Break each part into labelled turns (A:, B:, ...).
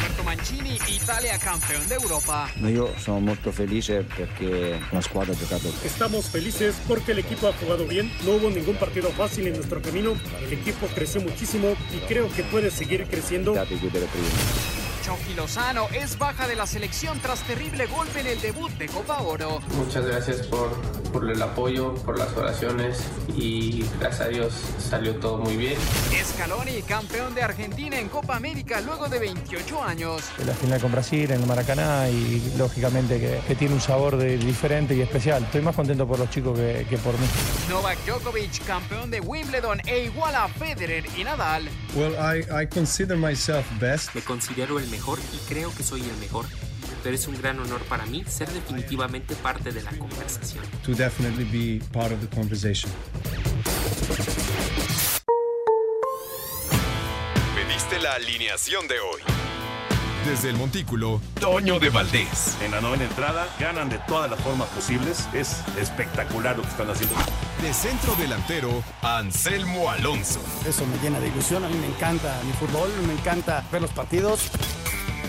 A: Roberto Mancini, Italia campeón de Europa.
B: Io sono molto felice perché la squadra ha giocato.
C: Estamos felices porque el equipo ha jugado bien, no hubo ningún partido fácil en nuestro camino, el equipo creció muchísimo y creo que puede seguir creciendo.
A: Chucky Lozano es baja de la selección tras terrible golpe en el debut de Copa Oro.
D: Muchas gracias por, por el apoyo, por las oraciones y gracias a Dios salió todo muy bien.
A: Scaloni, campeón de Argentina en Copa América luego de 28 años.
E: La final con Brasil en el Maracaná y lógicamente que, que tiene un sabor de- diferente y especial. Estoy más contento por los chicos que, que por mí.
A: Novak Djokovic, campeón de Wimbledon e igual a Federer y Nadal.
F: Well, I, I consider myself best.
G: Me considero el mejor y creo que soy el mejor, pero es un gran honor para mí ser definitivamente parte de la conversación.
F: to definitely be part of the conversation.
H: Pediste la alineación de hoy. Desde el Montículo, Toño de Valdés.
I: En la novena entrada ganan de todas las formas posibles. Es espectacular lo que están haciendo.
H: De centro delantero, Anselmo Alonso.
J: Eso me llena de ilusión, a mí me encanta mi fútbol, me encanta ver los partidos.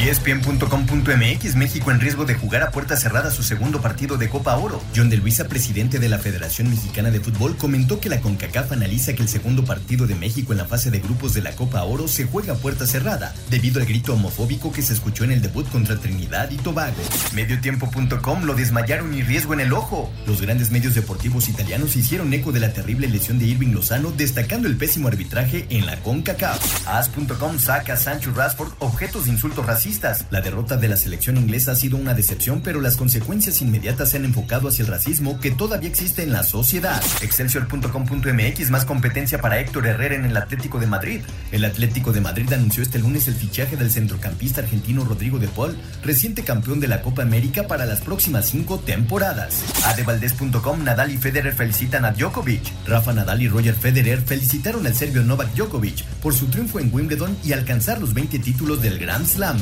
K: ESPN.com.mx México en riesgo de jugar a puerta cerrada su segundo partido de Copa Oro. John de Luisa, presidente de la Federación Mexicana de Fútbol, comentó que la CONCACAF analiza que el segundo partido de México en la fase de grupos de la Copa Oro se juega a puerta cerrada, debido al grito homofóbico que se escuchó en el debut contra Trinidad y Tobago. Mediotiempo.com lo desmayaron y riesgo en el ojo. Los grandes medios deportivos italianos hicieron eco de la terrible lesión de Irving Lozano, destacando el pésimo arbitraje en la CONCACAF. As.com saca a Sancho Rashford objetos de insultos racistas. La derrota de la selección inglesa ha sido una decepción, pero las consecuencias inmediatas se han enfocado hacia el racismo que todavía existe en la sociedad. Excelsior.com.mx más competencia para Héctor Herrera en el Atlético de Madrid. El Atlético de Madrid anunció este lunes el fichaje del centrocampista argentino Rodrigo de Paul, reciente campeón de la Copa América para las próximas cinco temporadas. Adevaldez.com Nadal y Federer felicitan a Djokovic. Rafa Nadal y Roger Federer felicitaron al serbio Novak Djokovic por su triunfo en Wimbledon y alcanzar los 20 títulos del Grand Slam.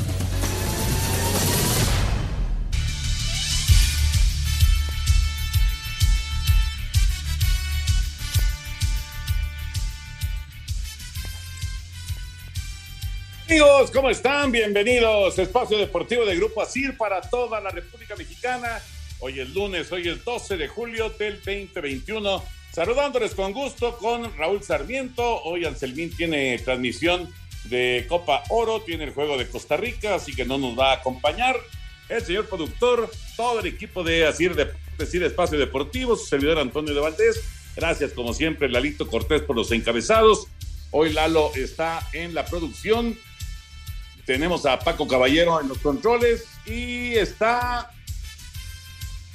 L: Amigos, ¿cómo están? Bienvenidos. Espacio Deportivo de Grupo Asir para toda la República Mexicana. Hoy es lunes, hoy es 12 de julio del 2021. Saludándoles con gusto con Raúl Sarmiento. Hoy Anselmín tiene transmisión de Copa Oro, tiene el juego de Costa Rica, así que no nos va a acompañar. El señor productor, todo el equipo de Asir Espacio Deportivo, su servidor Antonio de Valdés. Gracias, como siempre, Lalito Cortés por los encabezados. Hoy Lalo está en la producción. Tenemos a Paco Caballero en los controles y está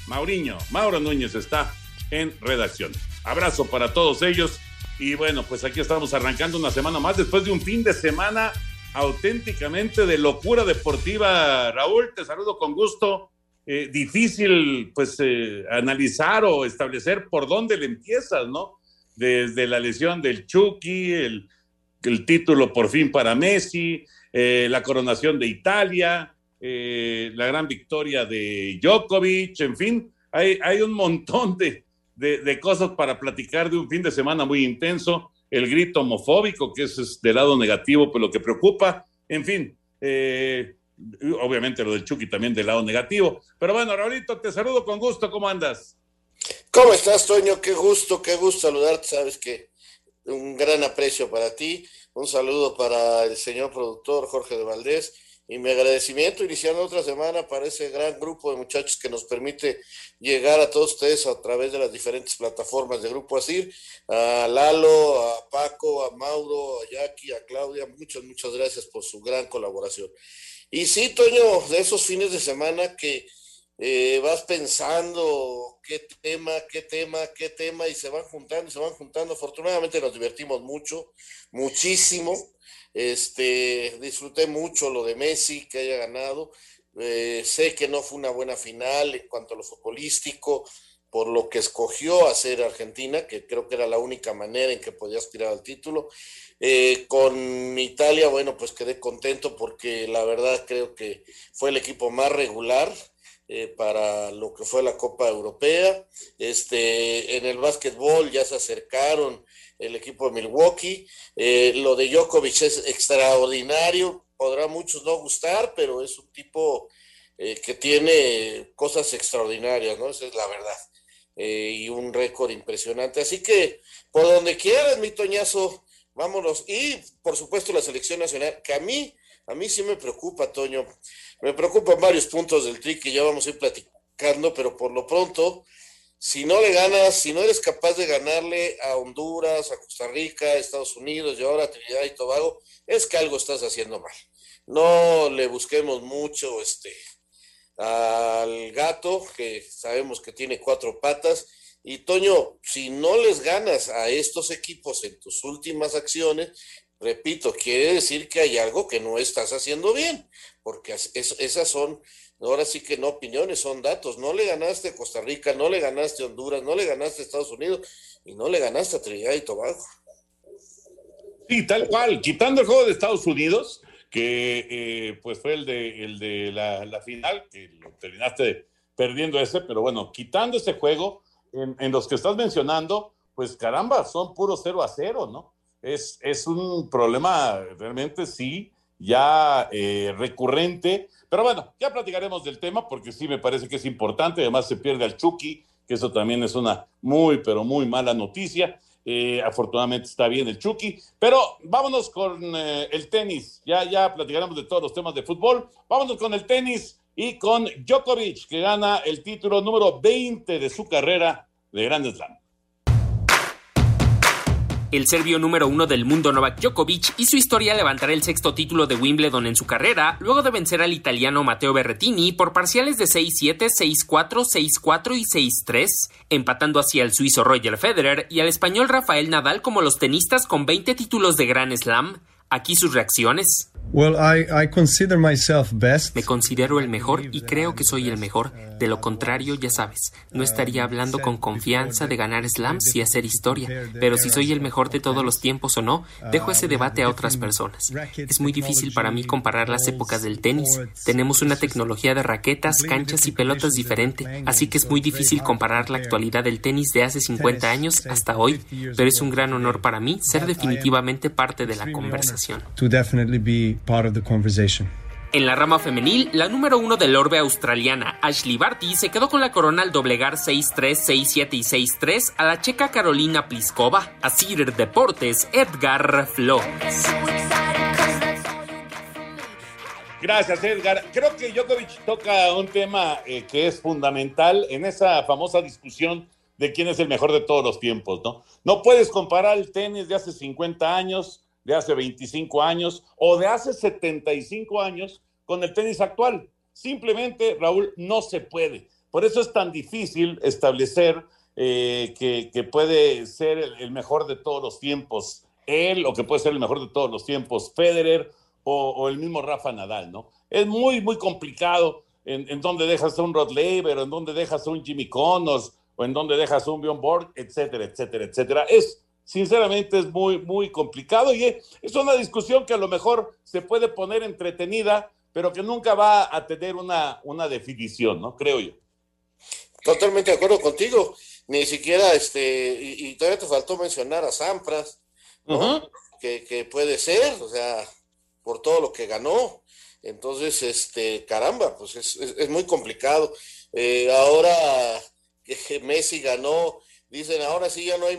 L: Mauriño, Mauro Núñez está en redacción. Abrazo para todos ellos. Y bueno, pues aquí estamos arrancando una semana más después de un fin de semana auténticamente de locura deportiva. Raúl, te saludo con gusto. Eh, difícil pues eh, analizar o establecer por dónde le empiezas, ¿no? Desde la lesión del Chucky, el, el título por fin para Messi, eh, la coronación de Italia, eh, la gran victoria de Djokovic, en fin, hay, hay un montón de, de, cosas para platicar de un fin de semana muy intenso, el grito homofóbico, que es, es del lado negativo, pero lo que preocupa, en fin, eh, obviamente lo del Chucky también del lado negativo. Pero bueno, Raulito, te saludo con gusto, ¿cómo andas?
M: ¿Cómo estás, Toño? Qué gusto, qué gusto saludarte, sabes que un gran aprecio para ti, un saludo para el señor productor Jorge de Valdés y mi agradecimiento iniciando otra semana para ese gran grupo de muchachos que nos permite llegar a todos ustedes a través de las diferentes plataformas de Grupo Asir, a Lalo, a Paco, a Mauro, a Jackie, a Claudia, muchas, muchas gracias por su gran colaboración. Y sí, Toño, de esos fines de semana que eh, vas pensando qué tema, qué tema, qué tema, y se van juntando, se van juntando. Afortunadamente nos divertimos mucho, muchísimo. Este, disfruté mucho lo de Messi, que haya ganado. Eh, sé que no fue una buena final en cuanto a lo futbolístico, por lo que escogió hacer Argentina, que creo que era la única manera en que podía aspirar al título. Eh, con Italia, bueno, pues quedé contento porque la verdad creo que fue el equipo más regular eh, para lo que fue la Copa Europea. Este, en el básquetbol ya se acercaron el equipo de Milwaukee. Eh, lo de Djokovic es extraordinario, podrá a muchos no gustar, pero es un tipo eh, que tiene cosas extraordinarias, ¿no? Esa es la verdad. y un récord impresionante. Así que, por donde quieras, mi Toñazo, vámonos. Y, por supuesto, la selección nacional, que a mí, a mí sí me preocupa, Toño. Me preocupan varios puntos del TRI que ya vamos a ir platicando, pero por lo pronto, si no le ganas, si no eres capaz de ganarle a Honduras, a Costa Rica, a Estados Unidos y ahora Trinidad y Tobago, es que algo estás haciendo mal. No le busquemos mucho este al gato, que sabemos que tiene cuatro patas. Y Toño, si no les ganas a estos equipos en tus últimas acciones, repito, quiere decir que hay algo que no estás haciendo bien, porque esas son, ahora sí que no opiniones, son datos. No le ganaste a Costa Rica, no le ganaste a Honduras, no le ganaste a Estados Unidos y no le ganaste a Trinidad y Tobago.
L: Sí, tal cual, quitando el juego de Estados Unidos, que eh, pues fue el de, el de la, final, que lo terminaste perdiendo ese, pero bueno, quitando ese juego, en, en los que estás mencionando, pues caramba, son puros 0 a 0, ¿no? es, es un problema realmente sí, ya eh, recurrente. Pero bueno, ya platicaremos del tema porque sí me parece que es importante. Además se pierde al Chucky, que eso también es una muy, pero muy mala noticia. Eh, afortunadamente está bien el Chucky. Pero vámonos con eh, el tenis. Ya, ya platicaremos de todos los temas de fútbol. Vámonos con el tenis y con Djokovic, que gana el título número 20 de su carrera de Grand Slam.
G: El serbio número uno del mundo Novak Djokovic hizo historia al levantar el sexto título de Wimbledon en su carrera, luego de vencer al italiano Matteo Berrettini por parciales de 6-7, 6-4, 6-4 y 6-3, empatando así al suizo Roger Federer y al español Rafael Nadal como los tenistas con 20 títulos de Grand Slam. Aquí sus reacciones. Me considero el mejor y creo que soy el mejor. De lo contrario, ya sabes, no estaría hablando con confianza de ganar slams y hacer historia. Pero si soy el mejor de todos los tiempos o no, dejo ese debate a otras personas. Es muy difícil para mí comparar las épocas del tenis. Tenemos una tecnología de raquetas, canchas y pelotas diferente, así que es muy difícil comparar la actualidad del tenis de hace 50 años hasta hoy. Pero es un gran honor para mí ser definitivamente parte de la conversación. En la rama femenil, la número uno del orbe australiana, Ashley Barty, se quedó con la corona al doblegar 6-3, 6-7 y 6-3 a la checa Carolina Pliskova. A Cider Deportes, Edgar Flores.
L: Gracias, Edgar. Creo que Djokovic toca un tema eh, que es fundamental en esa famosa discusión de quién es el mejor de todos los tiempos, ¿no? No puedes comparar el tenis de hace 50 años de hace 25 años o de hace 75 años con el tenis actual. Simplemente, Raúl, no se puede. Por eso es tan difícil establecer eh, que, puede ser el, mejor de todos los tiempos él o que puede ser el mejor de todos los tiempos Federer o, el mismo Rafa Nadal, ¿no? Es muy, muy complicado en, donde dejas a un Rod Laver en donde dejas a un Jimmy Connors o en donde dejas a un Bjorn Borg, etcétera, etcétera, etcétera. Es sinceramente es muy, muy complicado y es una discusión que a lo mejor se puede poner entretenida, pero que nunca va a tener una, una definición, ¿no? Creo yo.
M: Totalmente de acuerdo contigo. Ni siquiera, este, y, todavía te faltó mencionar a Sampras, ¿no? que, puede ser, o sea, por todo lo que ganó. Entonces, este, caramba, pues es, muy complicado. Eh, ahora que Messi ganó dicen ahora sí ya no hay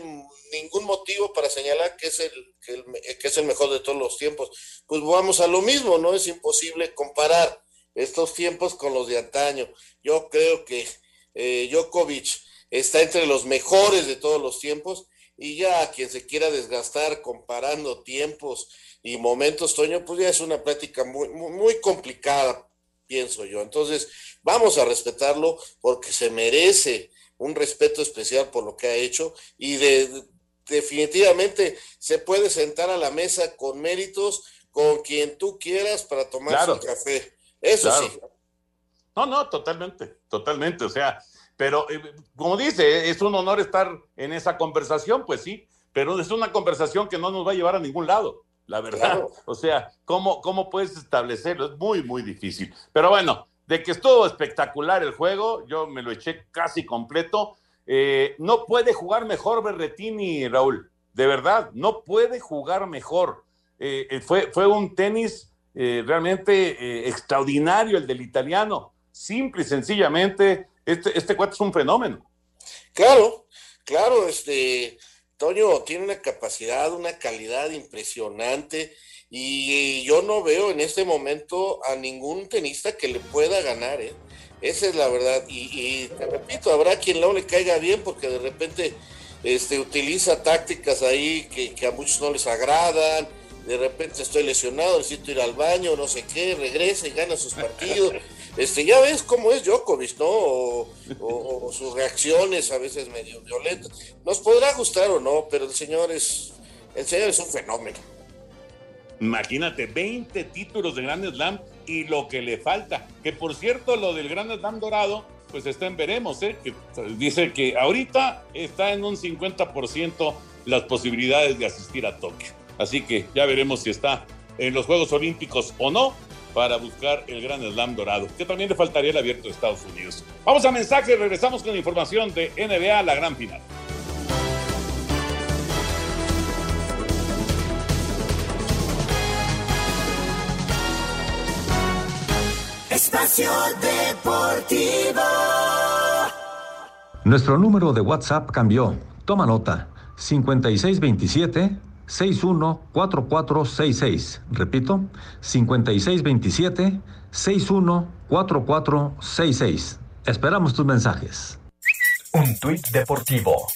M: ningún motivo para señalar que es el, que, es el mejor de todos los tiempos. Pues vamos a lo mismo, ¿no? Es imposible comparar estos tiempos con los de antaño. Yo creo que eh, Djokovic está entre los mejores de todos los tiempos y ya quien se quiera desgastar comparando tiempos y momentos, Toño, pues ya es una práctica muy, muy, complicada, pienso yo. Entonces, vamos a respetarlo porque se merece un respeto especial por lo que ha hecho y de, definitivamente se puede sentar a la mesa con méritos con quien tú quieras para tomar su café. Eso sí.
L: No, no, totalmente, totalmente. O sea, pero eh, como dice, es un honor estar en esa conversación, pues sí, pero es una conversación que no nos va a llevar a ningún lado, la verdad. O sea, ¿cómo, ¿cómo puedes establecerlo? Es muy, muy difícil. Pero bueno, de que estuvo espectacular el juego, yo me lo eché casi completo. Eh, no puede jugar mejor Berretini, Raúl, de verdad, no puede jugar mejor. Eh, fue, fue un tenis realmente extraordinario el del italiano, simple y sencillamente este, este cuate es un fenómeno.
M: Claro, claro, este, Toño tiene una capacidad, una calidad impresionante y yo no veo en este momento a ningún tenista que le pueda ganar, ¿eh? Esa es la verdad. Y, te repito, habrá quien no le caiga bien porque de repente este, utiliza tácticas ahí que, que a muchos no les agradan. De repente estoy lesionado, necesito ir al baño, no sé qué, regresa y gana sus partidos. este, ya ves cómo es Djokovic, ¿no? O, sus reacciones a veces medio violentas. Nos podrá gustar o no, pero el señor es, el señor es un fenómeno.
L: Imagínate, 20 títulos de Grand Slam y lo que le falta. Que por cierto, lo del Grand Slam dorado, pues está en veremos, ¿eh? Que dice que ahorita está en un 50% las posibilidades de asistir a Tokio. Así que ya veremos si está en los Juegos Olímpicos o no para buscar el Gran Slam dorado, que también le faltaría el abierto de Estados Unidos. Vamos a mensaje regresamos con información de NBA, la gran final.
N: Espacio Deportivo.
O: Nuestro número de WhatsApp cambió. Toma nota. 5627 614466. Repito, 5627-614466. Esperamos tus mensajes.
P: Un tuit deportivo.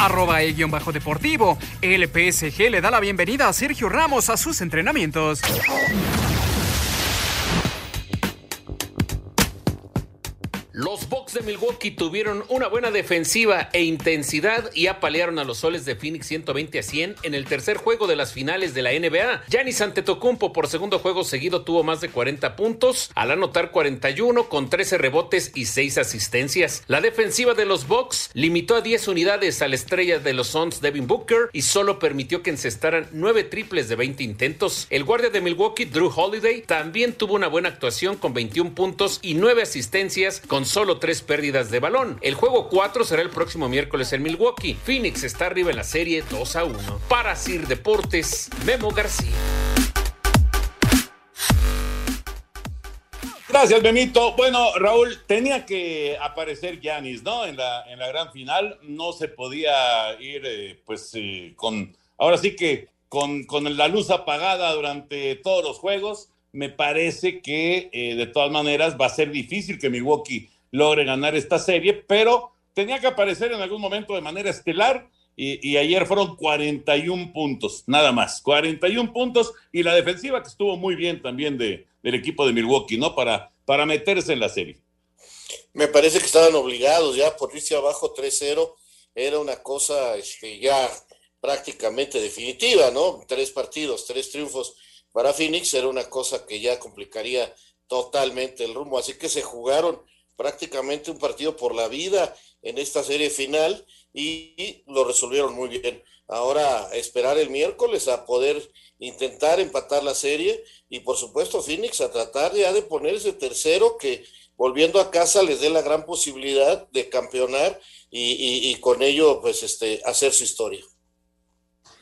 A: Arroba el guion bajo deportivo. El PSG le da la bienvenida a Sergio Ramos a sus entrenamientos.
Q: Milwaukee tuvieron una buena defensiva e intensidad y apalearon a los soles de Phoenix 120 a 100 en el tercer juego de las finales de la NBA. Giannis Antetokounmpo por segundo juego seguido tuvo más de 40 puntos al anotar 41 con 13 rebotes y 6 asistencias. La defensiva de los Bucks limitó a 10 unidades a la estrella de los Suns Devin Booker y solo permitió que encestaran 9 triples de 20 intentos. El guardia de Milwaukee Drew Holiday también tuvo una buena actuación con 21 puntos y 9 asistencias con solo tres pérdidas de balón. El juego 4 será el próximo miércoles en Milwaukee. Phoenix está arriba en la serie 2 a 1. Para Sir Deportes, Memo García.
L: Gracias, Memito. Bueno, Raúl, tenía que aparecer Yanis, ¿no? En la, en la gran final. No se podía ir, eh, pues, eh, con. Ahora sí que con, con la luz apagada durante todos los juegos me parece que eh, de todas maneras va a ser difícil que Milwaukee logre ganar esta serie, pero tenía que aparecer en algún momento de manera estelar y, ayer fueron 41 puntos, nada más, 41 puntos y la defensiva que estuvo muy bien también de, del equipo de Milwaukee, ¿no? Para, para meterse en la serie.
M: Me parece que estaban obligados ya por irse abajo 3-0, era una cosa este, ya prácticamente definitiva, ¿no? Tres partidos, tres triunfos para Phoenix era una cosa que ya complicaría totalmente el rumbo. Así que se jugaron prácticamente un partido por la vida en esta serie final y, lo resolvieron muy bien. Ahora esperar el miércoles a poder intentar empatar la serie y por supuesto Phoenix a tratar ya de ponerse tercero que volviendo a casa les dé la gran posibilidad de campeonar y, y con ello pues este hacer su historia.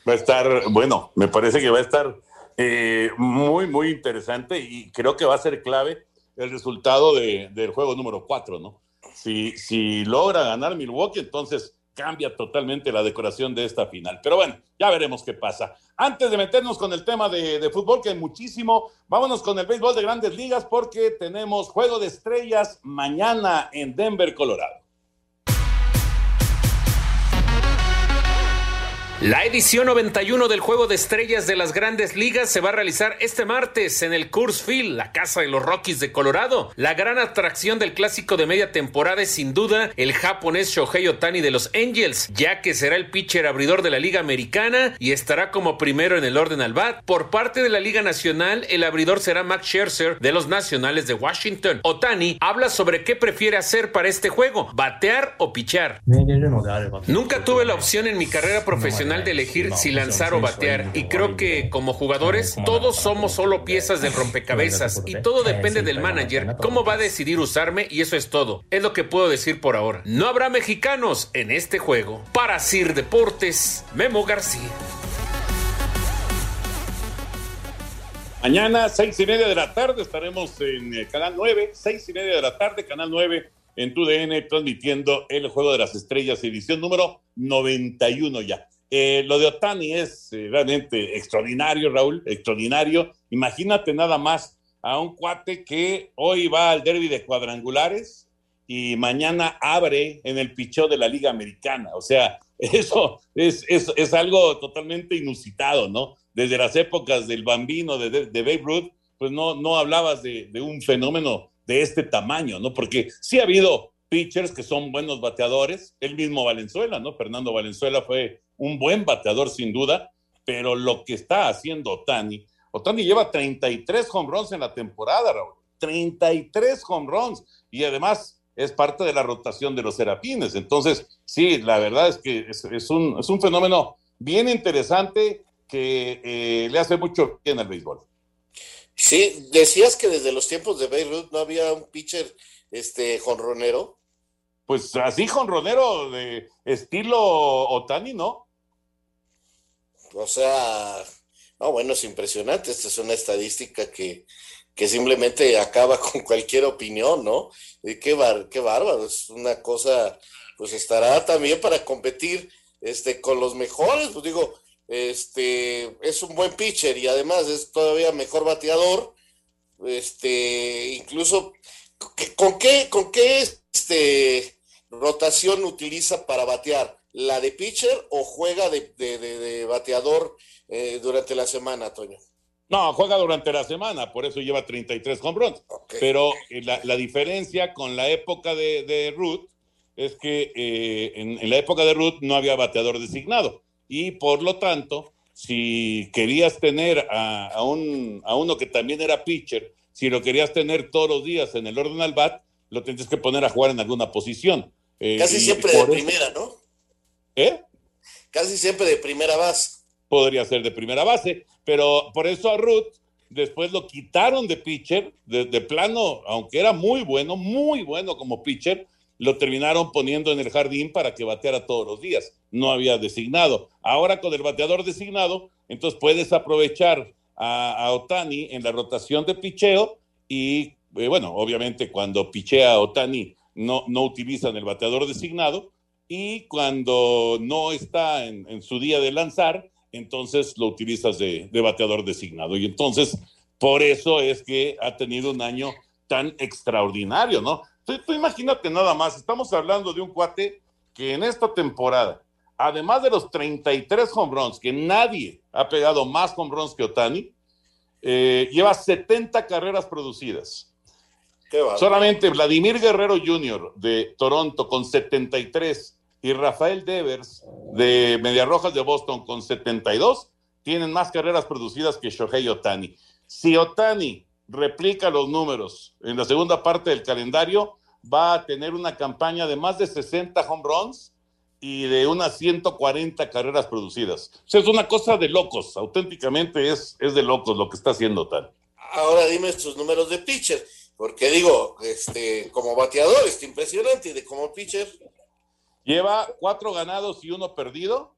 L: Va a estar, bueno, me parece que va a estar eh, muy, muy interesante y creo que va a ser clave el resultado del juego número 4, ¿no? si, si logra ganar Milwaukee, entonces cambia totalmente la decoración de esta final. Pero bueno, ya veremos qué pasa. Antes de meternos con el tema de, de, fútbol, que hay muchísimo, vámonos con el béisbol de grandes ligas porque tenemos Juego de Estrellas mañana en Denver, Colorado.
Q: La edición 91 del Juego de Estrellas de las Grandes Ligas se va a realizar este martes en el Coors Field, la casa de los Rockies de Colorado. La gran atracción del clásico de media temporada es sin duda el japonés Shohei Otani de los Angels, ya que será el pitcher abridor de la Liga Americana y estará como primero en el orden al bat. Por parte de la Liga Nacional, el abridor será Max Scherzer de los Nacionales de Washington. Otani habla sobre qué prefiere hacer para este juego, batear o pichar. Nunca tuve la opción en mi carrera profesional de elegir si lanzar o batear y creo que como jugadores todos somos solo piezas del rompecabezas y todo depende del manager cómo va a decidir usarme y eso es todo. Es lo que puedo decir por ahora. No habrá mexicanos en este juego. Para Sir Deportes, Memo García.
L: Mañana, seis y media de la tarde, estaremos en el Canal 9, seis y media de la tarde, Canal 9 en tu DN, transmitiendo el Juego de las Estrellas, edición número 91 ya. Eh, lo de Otani es eh, realmente extraordinario, Raúl, extraordinario. Imagínate nada más a un cuate que hoy va al derby de cuadrangulares y mañana abre en el pichó de la Liga Americana. O sea, eso es, es, es algo totalmente inusitado, ¿no? Desde las épocas del bambino de, de, de Babe Ruth, pues no, no hablabas de, de un fenómeno de este tamaño, ¿no? Porque sí ha habido pitchers que son buenos bateadores, el mismo Valenzuela, ¿no? Fernando Valenzuela fue un buen bateador sin duda, pero lo que está haciendo Otani, Otani lleva 33 home runs en la temporada, Raúl, 33 home runs, y además es parte de la rotación de los serapines. Entonces, sí, la verdad es que es, es, un, es un, fenómeno bien interesante que eh, le hace mucho bien al béisbol.
M: Sí, decías que desde los tiempos de Beirut no había un pitcher este jonronero.
L: Pues así jonronero de estilo Otani, ¿no?
M: O sea, no, bueno, es impresionante. Esta es una estadística que, que simplemente acaba con cualquier opinión, ¿no? Y qué, bar, qué bárbaro, es una cosa, pues estará también para competir este, con los mejores, pues digo, este, es un buen pitcher y además es todavía mejor bateador, este, incluso, ¿con qué, con qué este, rotación utiliza para batear? La de pitcher o juega de, de, de, de bateador eh, durante la semana, Toño?
L: No, juega durante la semana, por eso lleva 33 home runs. Okay. Pero eh, la, la, diferencia con la época de, de Ruth es que eh, en, en, la época de Ruth no había bateador designado. Y por lo tanto, si querías tener a, a, un, a uno que también era pitcher, si lo querías tener todos los días en el orden al bat, lo tendrías que poner a jugar en alguna posición.
M: Eh, Casi siempre de primera, ¿no?
L: ¿Eh?
M: Casi siempre de primera base.
L: Podría ser de primera base, pero por eso a Ruth después lo quitaron de pitcher, de, de, plano, aunque era muy bueno, muy bueno como pitcher, lo terminaron poniendo en el jardín para que bateara todos los días. No había designado. Ahora con el bateador designado, entonces puedes aprovechar a, a Otani en la rotación de picheo y, eh, bueno, obviamente cuando pichea Otani no, no utilizan el bateador designado, y cuando no está en, en, su día de lanzar, entonces lo utilizas de, de, bateador designado. Y entonces, por eso es que ha tenido un año tan extraordinario, ¿no? Tú, tú imagínate nada más, estamos hablando de un cuate que en esta temporada, además de los 33 home runs, que nadie ha pegado más home runs que Otani, eh, lleva 70 carreras producidas. Solamente Vladimir Guerrero Jr. de Toronto con 73 y Rafael Devers de Medias Rojas de Boston con 72 tienen más carreras producidas que Shohei Otani. Si Otani replica los números en la segunda parte del calendario, va a tener una campaña de más de 60 home runs y de unas 140 carreras producidas. O sea, es una cosa de locos, auténticamente es, es de locos lo que está haciendo Otani.
M: Ahora dime sus números de pitcher, porque digo, este, como bateador está impresionante y de como pitcher
L: Lleva cuatro ganados y uno perdido,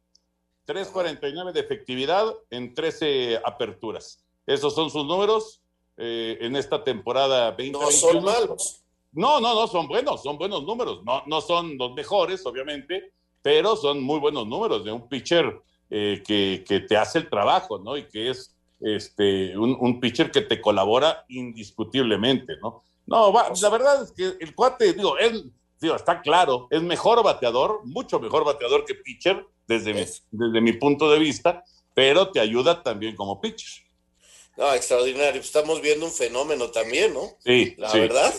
L: 3.49 de efectividad en 13 aperturas. Esos son sus números eh, en esta temporada 2021.
M: No son malos.
L: no, no, no, son buenos, son buenos números. No, no son los mejores, obviamente, pero son muy buenos números de un pitcher eh, que, que, te hace el trabajo, ¿no? Y que es este, un, un pitcher que te colabora indiscutiblemente, ¿no? No, va, la verdad es que el cuate, digo, él, digo, está claro, es mejor bateador, mucho mejor bateador que pitcher, desde, mi, desde mi punto de vista, pero te ayuda también como pitcher.
M: No, extraordinario. Estamos viendo un fenómeno también, ¿no?
L: Sí.
M: La
L: sí,
M: verdad.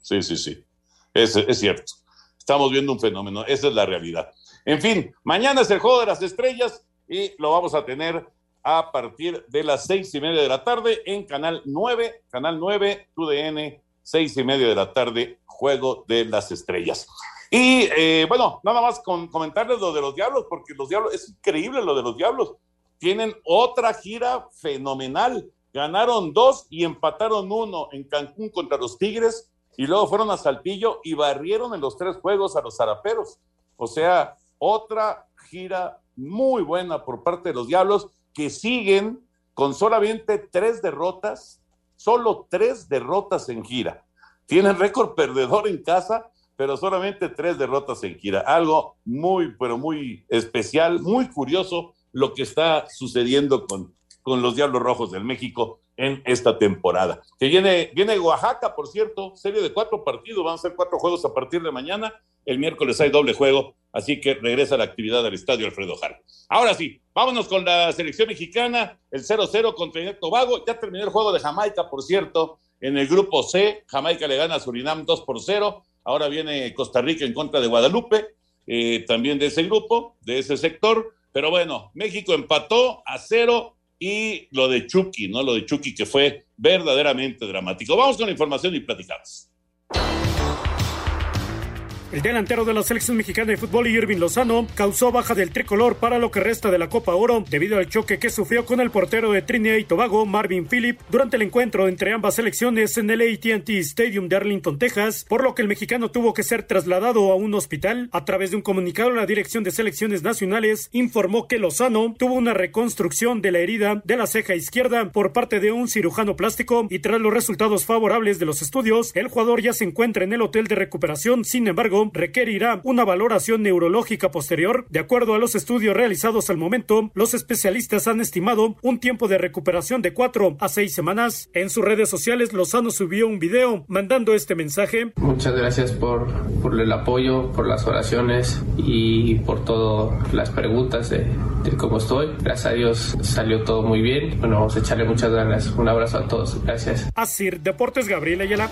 L: Sí, sí, sí. Es, es cierto. Estamos viendo un fenómeno. Esa es la realidad. En fin, mañana es el juego de las estrellas y lo vamos a tener a partir de las seis y media de la tarde en Canal 9, Canal 9, TUDN, seis y media de la tarde, Juego de las Estrellas. Y eh, bueno, nada más con comentarles lo de los Diablos, porque los Diablos, es increíble lo de los Diablos. Tienen otra gira fenomenal. Ganaron dos y empataron uno en Cancún contra los Tigres y luego fueron a Saltillo y barrieron en los tres juegos a los Zaraperos. O sea, otra gira muy buena por parte de los Diablos que siguen con solamente tres derrotas, solo tres derrotas en gira. Tienen récord perdedor en casa, pero solamente tres derrotas en gira. Algo muy, pero muy especial, muy curioso lo que está sucediendo con, con los Diablos Rojos del México en esta temporada. Que viene, viene Oaxaca, por cierto, serie de cuatro partidos, van a ser cuatro juegos a partir de mañana. El miércoles hay doble juego, así que regresa la actividad al estadio Alfredo Jara. Ahora sí, vámonos con la selección mexicana, el 0-0 contra Trinidad Tobago. Ya terminó el juego de Jamaica, por cierto, en el grupo C. Jamaica le gana a Surinam 2 por 0. Ahora viene Costa Rica en contra de Guadalupe, eh, también de ese grupo, de ese sector. Pero bueno, México empató a cero y lo de Chucky, ¿no? Lo de Chucky que fue verdaderamente dramático. Vamos con la información y platicamos.
C: El delantero de la selección mexicana de fútbol, Irving Lozano, causó baja del tricolor para lo que resta de la Copa Oro debido al choque que sufrió con el portero de Trinidad y Tobago, Marvin Phillip, durante el encuentro entre ambas selecciones en el AT&T Stadium de Arlington, Texas, por lo que el mexicano tuvo que ser trasladado a un hospital. A través de un comunicado, la Dirección de Selecciones Nacionales informó que Lozano tuvo una reconstrucción de la herida de la ceja izquierda por parte de un cirujano plástico y tras los resultados favorables de los estudios, el jugador ya se encuentra en el hotel de recuperación. Sin embargo, requerirá una valoración neurológica posterior. De acuerdo a los estudios realizados al momento, los especialistas han estimado un tiempo de recuperación de cuatro a seis semanas. En sus redes sociales, Lozano subió un video mandando este mensaje.
D: Muchas gracias por, por el apoyo, por las oraciones y por todas las preguntas de, de cómo estoy. Gracias a Dios salió todo muy bien. Bueno, vamos a echarle muchas ganas. Un abrazo a todos. Gracias.
C: Así, Deportes Gabriel Ayala.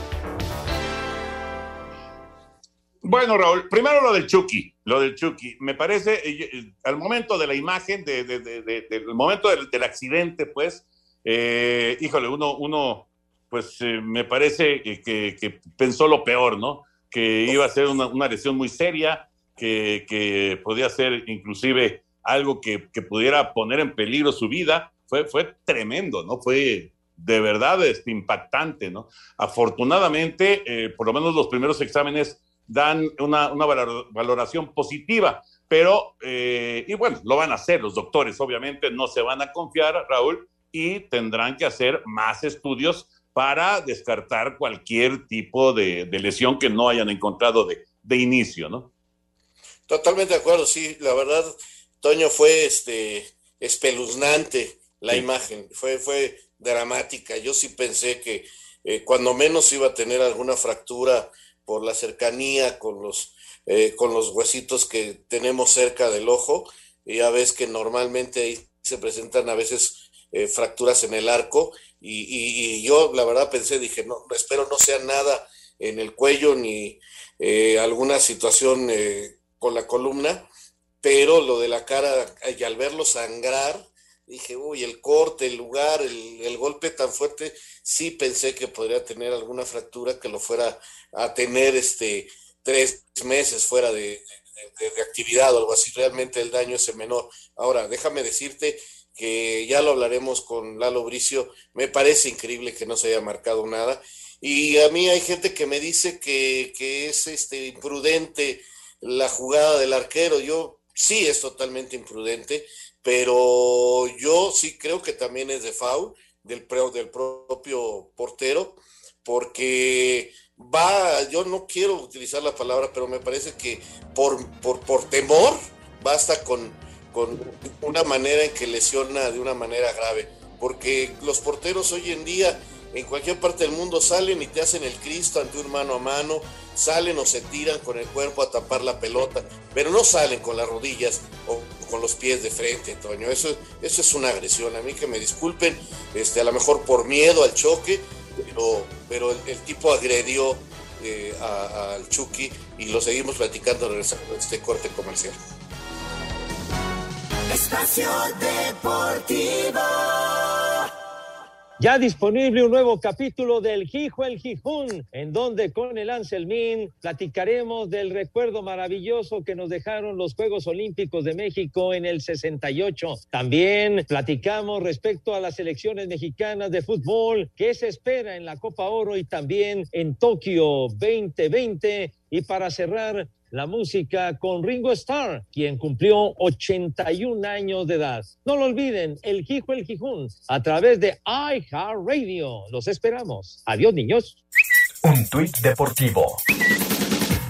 L: Bueno, Raúl, primero lo del Chucky, lo del Chucky. Me parece, eh, al momento de la imagen, de, de, de, del momento del, accidente, pues, eh, híjole, uno, uno pues eh, me parece que, pensó lo peor, ¿no? Que iba a ser una, una lesión muy seria, que, que, podía ser inclusive algo que, pudiera poner en peligro su vida. Fue, fue tremendo, ¿no? Fue de verdad este, impactante, ¿no? Afortunadamente, por lo menos los primeros exámenes dan una, una valoración positiva, pero, eh, y bueno, lo van a hacer los doctores, obviamente no se van a confiar, Raúl, y tendrán que hacer más estudios para descartar cualquier tipo de, de lesión que no hayan encontrado de, de, inicio, ¿no?
M: Totalmente de acuerdo, sí, la verdad, Toño, fue este, espeluznante la sí. imagen, fue, fue dramática. Yo sí pensé que eh, cuando menos iba a tener alguna fractura por la cercanía con los, eh, con los huesitos que tenemos cerca del ojo. Ya ves que normalmente ahí se presentan a veces eh, fracturas en el arco. Y, y, y, yo la verdad pensé, dije, no, espero no sea nada en el cuello ni eh, alguna situación con la columna. Pero lo de la cara, y al verlo sangrar, dije, uy, el corte, el lugar, el, el, golpe tan fuerte, sí pensé que podría tener alguna fractura que lo fuera a tener este tres meses fuera de, de, actividad o algo así. Realmente el daño es menor. Ahora, déjame decirte que ya lo hablaremos con Lalo Bricio. Me parece increíble que no se haya marcado nada. Y a mí hay gente que me dice que, que es este imprudente la jugada del arquero. Yo sí es totalmente imprudente pero yo sí creo que también es de foul del, del propio portero, porque va, yo no quiero utilizar la palabra, pero me parece que por, por, por temor basta con, con una manera en que lesiona de una manera grave, porque los porteros hoy en día en cualquier parte del mundo salen y te hacen el Cristo ante un mano a mano, salen o se tiran con el cuerpo a tapar la pelota, pero no salen con las rodillas o con los pies de frente, Antonio. Eso, eso es una agresión. A mí que me disculpen, este, a lo mejor por miedo al choque, pero, pero el, tipo agredió eh, al Chucky y lo seguimos platicando en este corte comercial.
N: Espacio Deportivo.
R: Ya disponible un nuevo capítulo del Gijo el Gijón, en donde con el Anselmín platicaremos del recuerdo maravilloso que nos dejaron los Juegos Olímpicos de México en el 68. También platicamos respecto a las selecciones mexicanas de fútbol, qué se espera en la Copa Oro y también en Tokio 2020. Y para cerrar, la música con Ringo Starr, quien cumplió 81 años de edad. No lo olviden, el Gijo el Gijón, a través de iHeartRadio. Los esperamos. Adiós, niños.
P: Un tuit deportivo.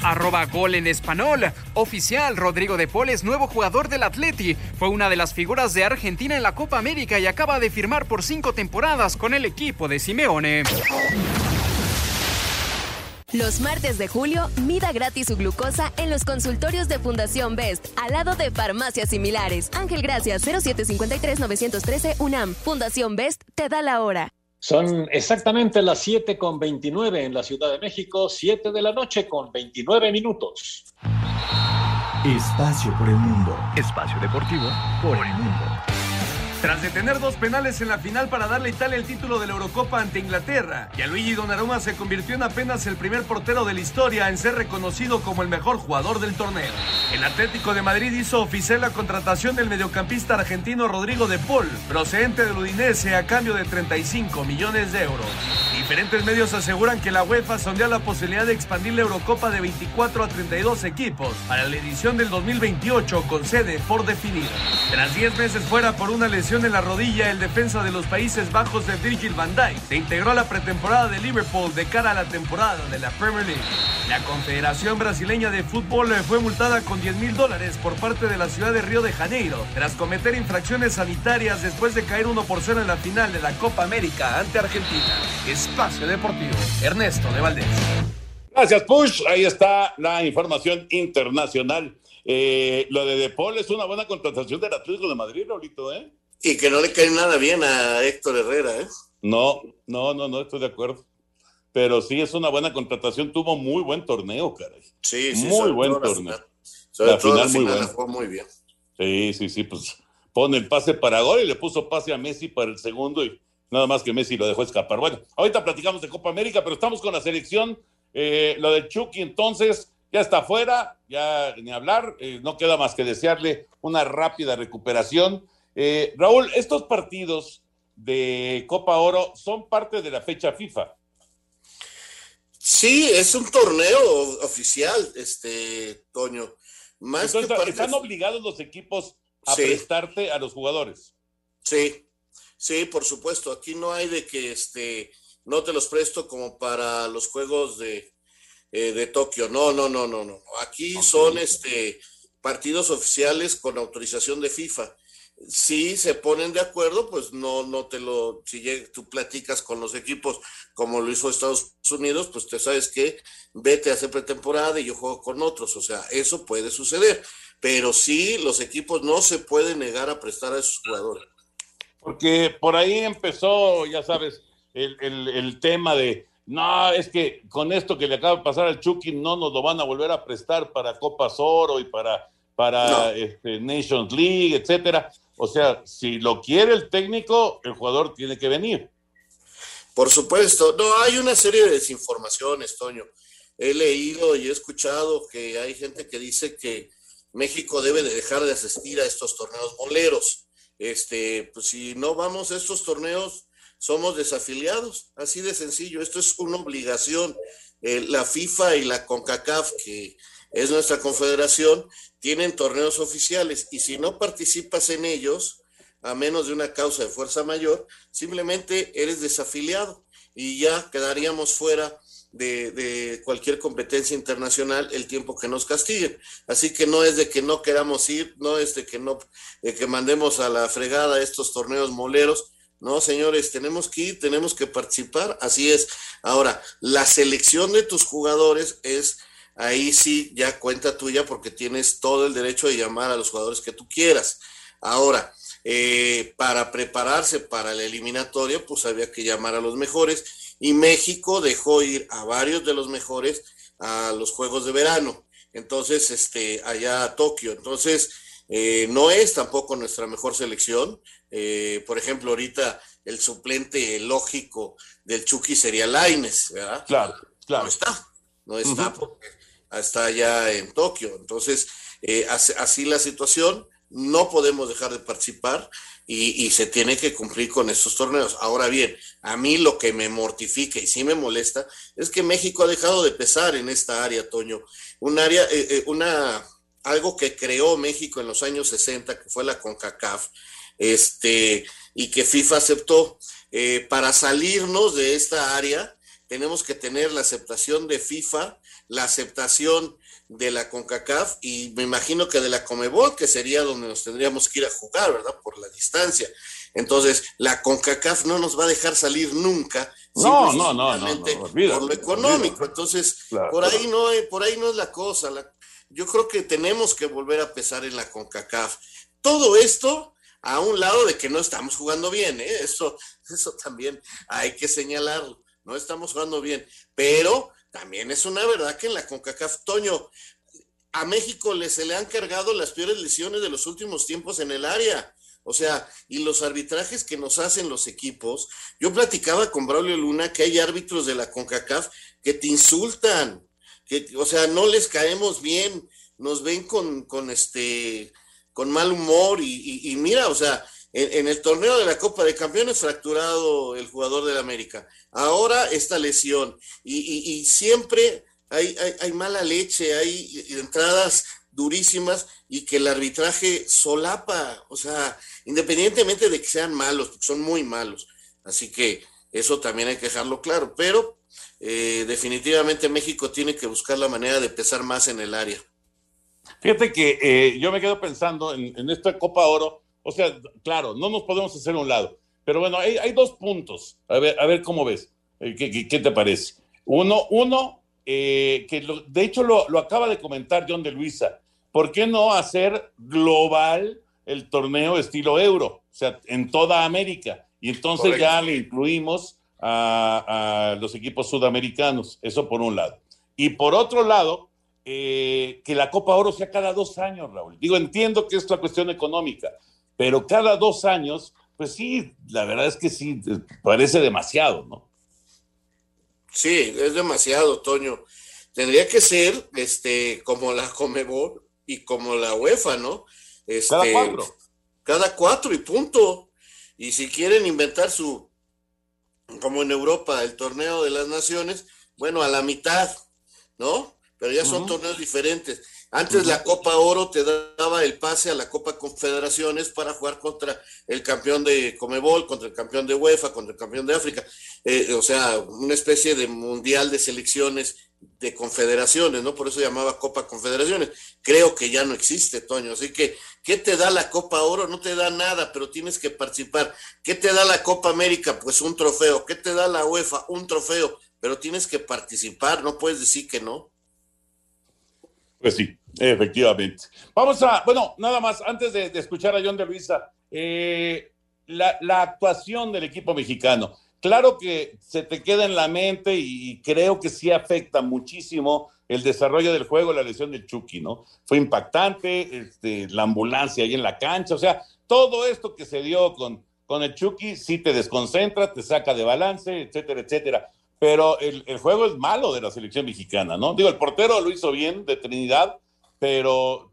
A: Arroba gol en español. Oficial, Rodrigo de Paul es nuevo jugador del Atleti. Fue una de las figuras de Argentina en la Copa América y acaba de firmar por cinco temporadas con el equipo de Simeone.
S: Los martes de julio, mida gratis su glucosa en los consultorios de Fundación Best, al lado de farmacias similares. Ángel Gracias, 0753-913 UNAM. Fundación Best te da la hora.
T: Son exactamente las 7 con 29 en la Ciudad de México, 7 de la noche con 29 minutos.
P: Espacio por el mundo. Espacio deportivo por el mundo.
U: Tras detener dos penales en la final para darle a Italia el título de la Eurocopa ante Inglaterra, Gianluigi Donnarumma se convirtió en apenas el primer portero de la historia en ser reconocido como el mejor jugador del torneo. El Atlético de Madrid hizo oficial la contratación del mediocampista argentino Rodrigo de Paul, procedente del Udinese a cambio de 35 millones de euros. Diferentes medios aseguran que la UEFA sondea la posibilidad de expandir la Eurocopa de 24 a 32 equipos para la edición del 2028 con sede por definir. Tras 10 meses fuera por una lesión en la rodilla, el defensa de los Países Bajos de Virgil van Dijk se integró a la pretemporada de Liverpool de cara a la temporada de la Premier League. La Confederación Brasileña de Fútbol fue multada con 10 mil dólares por parte de la ciudad de Río de Janeiro tras cometer infracciones sanitarias después de caer 1 por 0 en la final de la Copa América ante Argentina. Espacio Deportivo, Ernesto de Valdés.
L: Gracias, Push. Ahí está la información internacional. Eh, lo de Depol es una buena contratación del Atlético de Madrid, ahorita, ¿eh?
M: Y que no le cae nada bien a Héctor Herrera, ¿eh?
L: No, no, no, no estoy de acuerdo. Pero sí es una buena contratación. Tuvo muy buen torneo, caray.
M: Sí, sí.
L: Muy buen torneo.
M: La final, muy buena. Fue muy bien.
L: Sí, sí, sí. Pues pone el pase para gol y le puso pase a Messi para el segundo y nada más que Messi lo dejó escapar. Bueno, ahorita platicamos de Copa América, pero estamos con la selección. Eh, lo del Chucky, entonces, ya está fuera, ya ni hablar. Eh, no queda más que desearle una rápida recuperación eh, Raúl, estos partidos de Copa Oro son parte de la fecha FIFA.
M: Sí, es un torneo oficial, este Toño.
L: Más ¿Están obligados los equipos a prestarte a los jugadores?
M: Sí, sí, por supuesto. Aquí no hay de que este no te los presto como para los juegos de, eh, de Tokio. No, no, no, no, no. Aquí son este partidos oficiales con autorización de FIFA si se ponen de acuerdo, pues no, no te lo, si tú platicas con los equipos como lo hizo Estados Unidos, pues te sabes que vete a hacer pretemporada y yo juego con otros, o sea, eso puede suceder, pero sí los equipos no se pueden negar a prestar a esos jugadores.
L: Porque por ahí empezó, ya sabes, el, el tema de, no, es que con esto que le acaba de pasar al Chucky no nos lo van a volver a prestar para Copa Oro y para, para este, Nations League, etcétera. O sea, si lo quiere el técnico, el jugador tiene que venir.
M: Por supuesto. No, hay una serie de desinformaciones, Toño. He leído y he escuchado que hay gente que dice que México debe de dejar de asistir a estos torneos boleros. Este, pues si no vamos a estos torneos, somos desafiliados. Así de sencillo. Esto es una obligación. Eh, la FIFA y la CONCACAF, que es nuestra confederación, tienen torneos oficiales y si no participas en ellos, a menos de una causa de fuerza mayor, simplemente eres desafiliado y ya quedaríamos fuera de, cualquier competencia internacional el tiempo que nos castiguen. Así que no es de que no queramos ir, no es de que no, de que mandemos a la fregada estos torneos moleros. No, señores, tenemos que ir, tenemos que participar, así es. Ahora, la selección de tus jugadores es, ahí sí, ya cuenta tuya porque tienes todo el derecho de llamar a los jugadores que tú quieras. Ahora, eh, para prepararse para la eliminatoria, pues había que llamar a los mejores y México dejó ir a varios de los mejores a los Juegos de Verano. Entonces, este, allá a Tokio. Entonces, eh, no es tampoco nuestra mejor selección. Eh, por ejemplo, ahorita el suplente lógico del Chucky sería Laines, ¿verdad?
L: Claro, claro.
M: No está, no está porque está allá en Tokio. Entonces, eh, así la situación, no podemos dejar de participar y, se tiene que cumplir con estos torneos. Ahora bien, a mí lo que me mortifica y sí me molesta es que México ha dejado de pesar en esta área, Toño. Un área, eh, eh, una, algo que creó México en los años 60, que fue la CONCACAF, este, y que FIFA aceptó. Para salirnos de esta área, tenemos que tener la aceptación de FIFA, la aceptación de la CONCACAF y me imagino que de la Comebol, que sería donde nos tendríamos que ir a jugar, ¿verdad? Por la distancia. Entonces, la CONCACAF no nos va a dejar salir nunca.
L: No, no, no, no,
M: por lo económico. Entonces, por ahí no, por ahí no es la cosa. yo creo que tenemos que volver a pesar en la CONCACAF. Todo esto a un lado de que no estamos jugando bien, ¿eh? Eso, eso también hay que señalarlo. No estamos jugando bien, pero también es una verdad que en la CONCACAF, Toño, a México le, se le han cargado las peores lesiones de los últimos tiempos en el área. O sea, y los arbitrajes que nos hacen los equipos. Yo platicaba con Braulio Luna que hay árbitros de la CONCACAF que te insultan, que, o sea, no les caemos bien, nos ven con, con este, con mal humor y, y mira, o sea, en, el torneo de la Copa de Campeones fracturado el jugador del América. Ahora esta lesión. Y, siempre hay, mala leche, hay entradas durísimas y que el arbitraje solapa, o sea, independientemente de que sean malos, son muy malos. Así que eso también hay que dejarlo claro. Pero eh, definitivamente México tiene que buscar la manera de pesar más en el área.
L: Fíjate que eh, yo me quedo pensando en, en esta Copa Oro o sea, claro, no nos podemos hacer a un lado. Pero bueno, hay, hay dos puntos. A ver, a ver cómo ves. Eh, ¿Qué, qué, te parece? Uno, uno eh, que de hecho lo, lo, acaba de comentar John de Luisa. ¿Por qué no hacer global el torneo estilo euro? O sea, en toda América. Y entonces ya le incluimos a, a, los equipos sudamericanos. Eso por un lado. Y por otro lado, eh, que la Copa Oro sea cada dos años, Raúl. Digo, entiendo que es la cuestión económica, pero cada dos años, pues sí, la verdad es que sí, parece demasiado, ¿no?
M: Sí, es demasiado, Toño. Tendría que ser este, como la Comebol y como la UEFA, ¿no? Este,
L: cada cuatro.
M: Cada cuatro y punto. Y si quieren inventar su, como en Europa, el torneo de las naciones, bueno, a la mitad, ¿no? Pero ya son torneos diferentes. Antes la Copa Oro te daba el pase a la Copa Confederaciones para jugar contra el campeón de Comebol, contra el campeón de UEFA, contra el campeón de África. Eh, o sea, una especie de mundial de selecciones de confederaciones, ¿no? Por eso llamaba Copa Confederaciones. Creo que ya no existe, Toño. Así que, ¿qué te da la Copa Oro? No te da nada, pero tienes que participar. ¿Qué te da la Copa América? Pues un trofeo. ¿Qué te da la UEFA? Un trofeo. Pero tienes que participar, no puedes decir que no.
L: Pues sí, efectivamente. Vamos a, bueno, nada más, antes de, escuchar a John de Luisa, eh, la, actuación del equipo mexicano. Claro que se te queda en la mente y creo que sí afecta muchísimo el desarrollo del juego, la lesión del Chucky, ¿no? Fue impactante, este, la ambulancia ahí en la cancha, o sea, todo esto que se dio con, con el Chucky sí te desconcentra, te saca de balance, etcétera, etcétera pero el, juego es malo de la selección mexicana, ¿no? Digo, el portero lo hizo bien de Trinidad, pero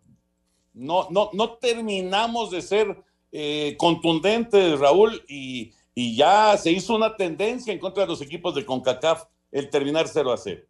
L: no, no, no terminamos de ser eh, contundentes, Raúl, y, ya se hizo una tendencia en contra de los equipos de CONCACAF el terminar 0 a 0.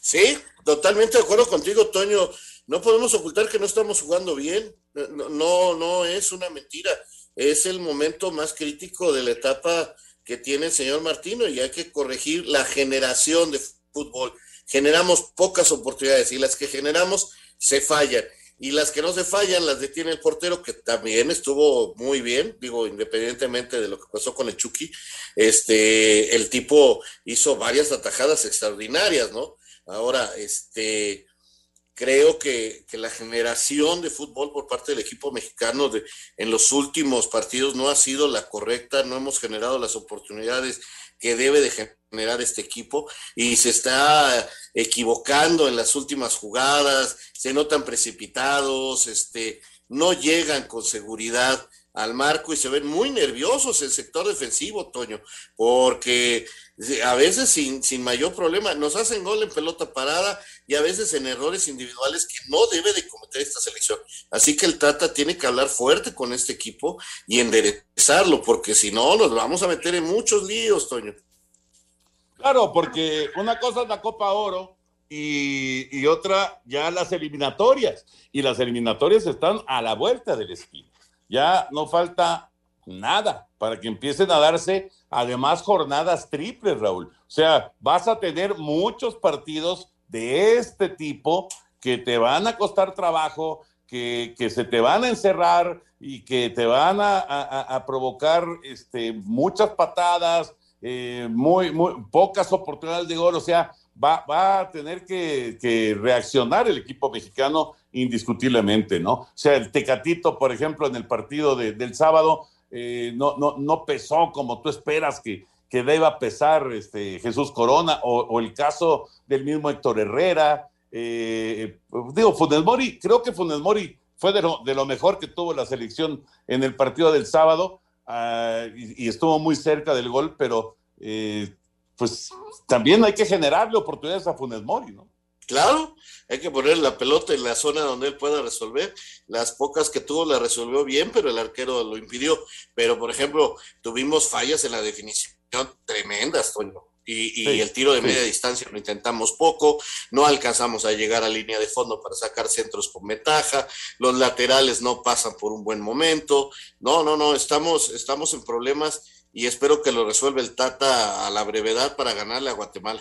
M: Sí, totalmente de acuerdo contigo, Toño. No podemos ocultar que no estamos jugando bien. no, no es una mentira. Es el momento más crítico de la etapa que tiene el señor Martino y hay que corregir la generación de fútbol. Generamos pocas oportunidades y las que generamos se fallan. Y las que no se fallan las detiene el portero, que también estuvo muy bien, digo, independientemente de lo que pasó con el Chucky, este, el tipo hizo varias atajadas extraordinarias, ¿no? Ahora, este, creo que, que, la generación de fútbol por parte del equipo mexicano de, en los últimos partidos no ha sido la correcta, no hemos generado las oportunidades que debe de generar este equipo y se está equivocando en las últimas jugadas, se notan precipitados, este, no llegan con seguridad al marco y se ven muy nerviosos el sector defensivo, Toño, porque a veces sin, sin mayor problema nos hacen gol en pelota parada y a veces en errores individuales que no debe de cometer esta selección. Así que el Tata tiene que hablar fuerte con este equipo y enderezarlo, porque si no nos vamos a meter en muchos líos, Toño.
L: Claro, porque una cosa es la Copa Oro y, y otra ya las eliminatorias. Y las eliminatorias están a la vuelta del esquina. Ya no falta nada para que empiecen a darse además jornadas triples, Raúl. O sea, vas a tener muchos partidos de este tipo que te van a costar trabajo, que, que se te van a encerrar y que te van a, provocar este, muchas patadas, eh, muy, muy pocas oportunidades de gol. O sea, va, va a tener que, que, reaccionar el equipo mexicano indiscutiblemente, ¿no? O sea, el Tecatito, por ejemplo, en el partido de, del sábado, eh, no, no, no pesó como tú esperas que, que deba pesar este, Jesús Corona, o, el caso del mismo Héctor Herrera. Eh, digo, Funes Mori, creo que Funes Mori fue de lo, mejor que tuvo la selección en el partido del sábado y, y, estuvo muy cerca del gol, pero eh, pues también hay que generarle oportunidades a Funes Mori, ¿no?
M: Claro, hay que poner la pelota en la zona donde él pueda resolver. Las pocas que tuvo la resolvió bien, pero el arquero lo impidió. Pero, por ejemplo, tuvimos fallas en la definición tremendas, Toño. Y, y sí, el tiro de media sí. distancia lo intentamos poco, no alcanzamos a llegar a línea de fondo para sacar centros con ventaja, los laterales no pasan por un buen momento. No, no, no, estamos, estamos en problemas y espero que lo resuelva el Tata a la brevedad para ganarle a Guatemala.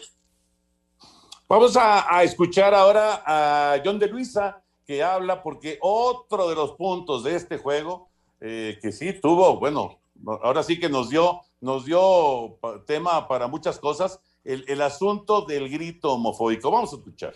L: Vamos a, escuchar ahora a John de Luisa, que habla porque otro de los puntos de este juego, eh, que sí tuvo, bueno, ahora sí que nos dio, nos dio tema para muchas cosas, el asunto del grito homofóbico. Vamos a escuchar.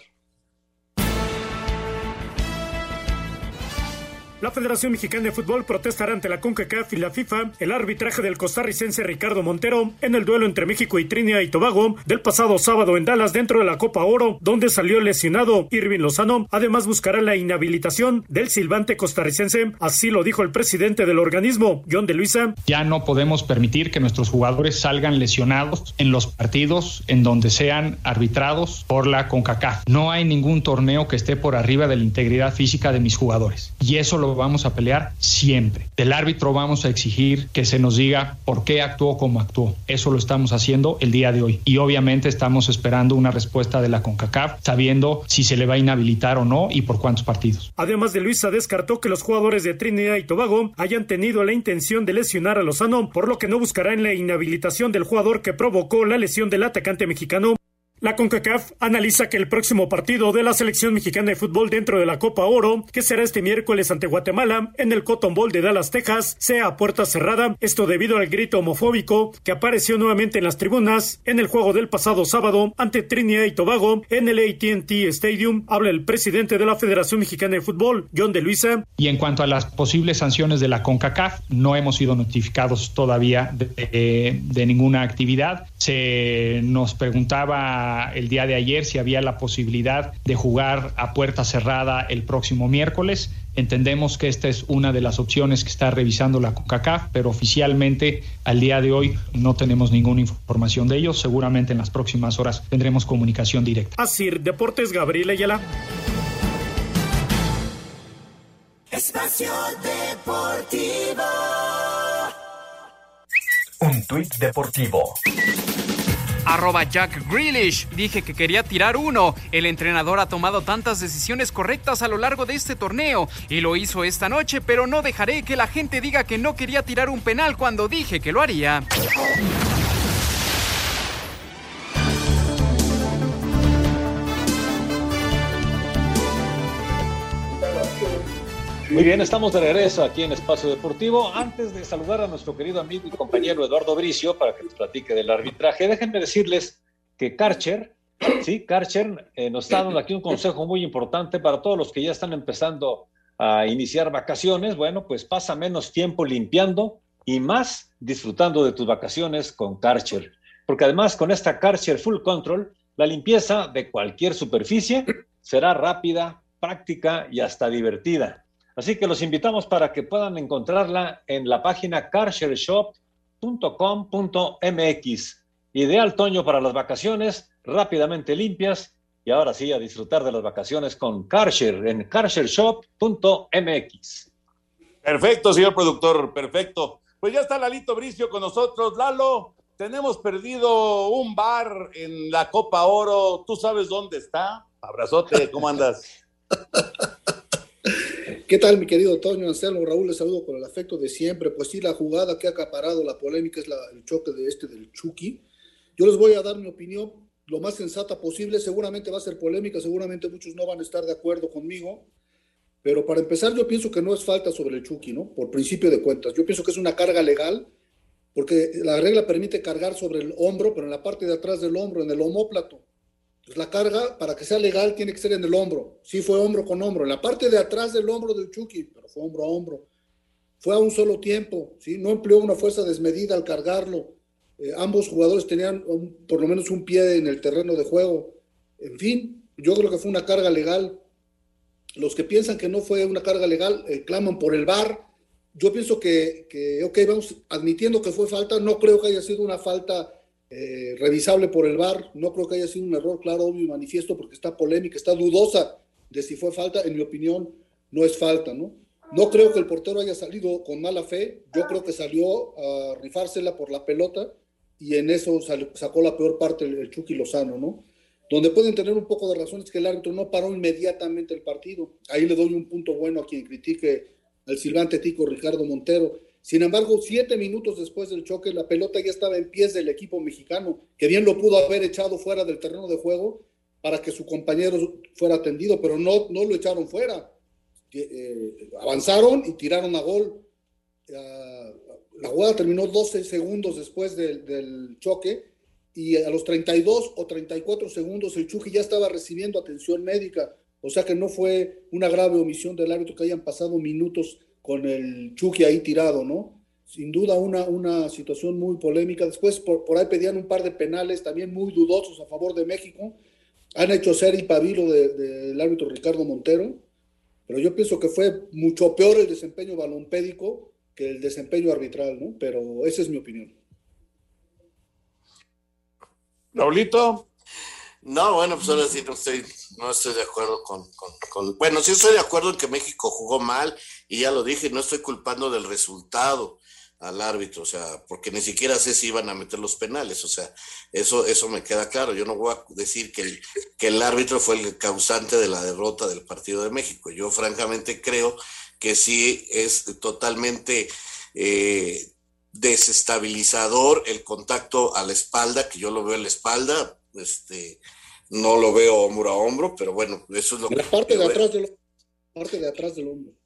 C: La Federación Mexicana de Fútbol protestará ante la CONCACAF y la FIFA el arbitraje del costarricense Ricardo Montero en el duelo entre México y Trinidad y Tobago del pasado sábado en Dallas dentro de la Copa Oro, donde salió lesionado Irving Lozano. Además buscará la inhabilitación del silbante costarricense, así lo dijo el presidente del organismo, John de Luisa.
V: Ya no podemos permitir que nuestros jugadores salgan lesionados en los partidos en donde sean arbitrados por la CONCACAF. No hay ningún torneo que esté por arriba de la integridad física de mis jugadores. Y eso lo vamos a pelear siempre. Del árbitro vamos a exigir que se nos diga por qué actuó como actuó. Eso lo estamos haciendo el día de hoy. Y obviamente estamos esperando una respuesta de la CONCACAF, sabiendo si se le va a inhabilitar o no y por cuántos partidos.
C: Además de Luisa descartó que los jugadores de Trinidad y Tobago hayan tenido la intención de lesionar a Lozano, por lo que no buscará en la inhabilitación del jugador que provocó la lesión del atacante mexicano. La CONCACAF analiza que el próximo partido de la selección mexicana de fútbol dentro de la Copa Oro, que será este miércoles ante Guatemala en el Cotton Bowl de Dallas, Texas, sea a puerta cerrada, esto debido al grito homofóbico que apareció nuevamente en las tribunas en el juego del pasado sábado ante Trinidad y Tobago en el AT&T Stadium. Habla el presidente de la Federación Mexicana de Fútbol, John de Luisa.
V: Y en cuanto a las posibles sanciones de la CONCACAF, no hemos sido notificados todavía de, ninguna actividad. Se nos preguntaba el día de ayer si había la posibilidad de jugar a puerta cerrada el próximo miércoles. Entendemos que esta es una de las opciones que está revisando la CONCACAF, pero oficialmente al día de hoy no tenemos ninguna información de ellos. Seguramente en las próximas horas tendremos comunicación directa.
C: Así, Deportes Gabriel Ayala.
N: Espacio Deportivo.
P: Un tuit deportivo.
A: Arroba Jack Grealish. Dije que quería tirar uno. El entrenador ha tomado tantas decisiones correctas a lo largo de este torneo y lo hizo esta noche, pero no dejaré que la gente diga que no quería tirar un penal cuando dije que lo haría.
T: Muy bien, estamos de regreso aquí en Espacio Deportivo. Antes de saludar a nuestro querido amigo y compañero Eduardo Bricio para que nos platique del arbitraje, déjenme decirles que Karcher, sí, Karcher eh, nos está dando aquí un consejo muy importante para todos los que ya están empezando a iniciar vacaciones. Bueno, pues pasa menos tiempo limpiando y más disfrutando de tus vacaciones con Karcher. Porque además con esta Karcher Full Control, la limpieza de cualquier superficie será rápida, práctica y hasta divertida. Así que los invitamos para que puedan encontrarla en la página carshareshop.com.mx. Ideal Toño para las vacaciones, rápidamente limpias y ahora sí a disfrutar de las vacaciones con Karcher en carshareshop.mx.
L: Perfecto, señor productor, perfecto. Pues ya está Lalito Bricio con nosotros. Lalo, tenemos perdido un bar en la Copa Oro. ¿Tú sabes dónde está? Abrazote, ¿cómo andas?
W: ¿Qué tal, mi querido Toño Anselmo? Raúl, les saludo con el afecto de siempre. Pues sí, la jugada que ha acaparado la polémica es el choque de este del Chucky. Yo les voy a dar mi opinión lo más sensata posible. Seguramente va a ser polémica, seguramente muchos no van a estar de acuerdo conmigo. Pero para empezar, yo pienso que no es falta sobre el Chucky, ¿no? Por principio de cuentas. Yo pienso que es una carga legal, porque la regla permite cargar sobre el hombro, pero en la parte de atrás del hombro, en el homóplato. Pues la carga, para que sea legal, tiene que ser en el hombro. Sí fue hombro con hombro. En la parte de atrás del hombro del Chucky, pero fue hombro a hombro. Fue a un solo tiempo, ¿sí? No empleó una fuerza desmedida al cargarlo. Eh, ambos jugadores tenían por lo menos un pie en el terreno de juego. En fin, yo creo que fue una carga legal. Los que piensan que no fue una carga legal eh, claman por el VAR. Yo pienso que, que, ok, vamos admitiendo que fue falta. No creo que haya sido una falta eh, revisable por el VAR. No creo que haya sido un error claro, obvio y manifiesto, porque está polémica, está dudosa de si fue falta. En mi opinión, no es falta, ¿no? No creo que el portero haya salido con mala fe. Yo creo que salió a rifársela por la pelota y en eso sacó la peor parte el, Chucky Lozano, ¿no? Donde pueden tener un poco de razón es que el árbitro no paró inmediatamente el partido. Ahí le doy un punto bueno a quien critique al silbante tico Ricardo Montero sin embargo, siete minutos después del choque, la pelota ya estaba en pies del equipo mexicano, que bien lo pudo haber echado fuera del terreno de juego para que su compañero fuera atendido, pero no, no lo echaron fuera. Eh, avanzaron y tiraron a gol. la jugada terminó 12 segundos después del, del, choque y a los 32 o 34 segundos el Chucky ya estaba recibiendo atención médica. O sea que no fue una grave omisión del árbitro que hayan pasado minutos con el Chucky ahí tirado, ¿no? Sin duda una, una situación muy polémica. Después por, ahí pedían un par de penales también muy dudosos a favor de México. Han hecho ser y pabilo del árbitro Ricardo Montero, pero yo pienso que fue mucho peor el desempeño balompédico que el desempeño arbitral, ¿no? Pero esa es mi opinión.
L: Raulito.
M: No, bueno, pues ahora sí no estoy, no estoy de acuerdo con, con, Bueno, sí estoy de acuerdo en que México jugó mal y ya lo dije, no estoy culpando del resultado al árbitro, o sea, porque ni siquiera sé si iban a meter los penales, o sea, eso, eso me queda claro. Yo no voy a decir que el, que el árbitro fue el causante de la derrota del partido de México. Yo francamente creo que sí es totalmente eh, desestabilizador el contacto a la espalda, que yo lo veo en la espalda, este, no lo veo hombro a hombro, pero bueno, eso es lo
W: que... La parte de, atrás del, parte de atrás del hombro.